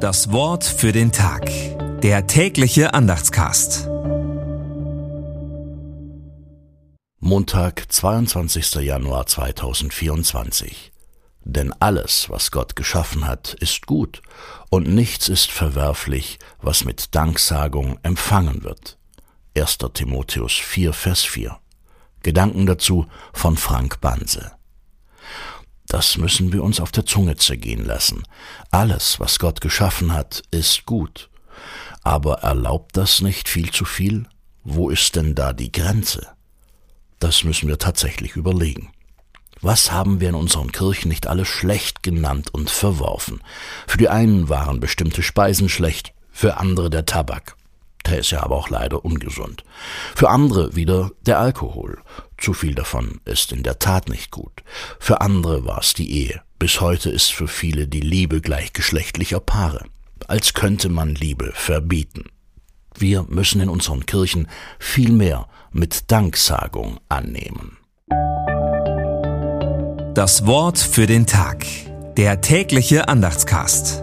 Das Wort für den Tag. Der tägliche Andachtscast. Montag, 22. Januar 2024. Denn alles, was Gott geschaffen hat, ist gut, und nichts ist verwerflich, was mit Danksagung empfangen wird. 1. Timotheus 4, Vers 4. Gedanken dazu von Frank Banse. Das müssen wir uns auf der Zunge zergehen lassen. Alles, was Gott geschaffen hat, ist gut. Aber erlaubt das nicht viel zu viel? Wo ist denn da die Grenze? Das müssen wir tatsächlich überlegen. Was haben wir in unseren Kirchen nicht alles schlecht genannt und verworfen? Für die einen waren bestimmte Speisen schlecht, für andere der Tabak. Der ist ja aber auch leider ungesund. Für andere wieder der Alkohol. Zu viel davon ist in der Tat nicht gut. Für andere war es die Ehe. Bis heute ist für viele die Liebe gleichgeschlechtlicher Paare. Als könnte man Liebe verbieten. Wir müssen in unseren Kirchen viel mehr mit Danksagung annehmen. Das Wort für den Tag. Der tägliche Andachtscast.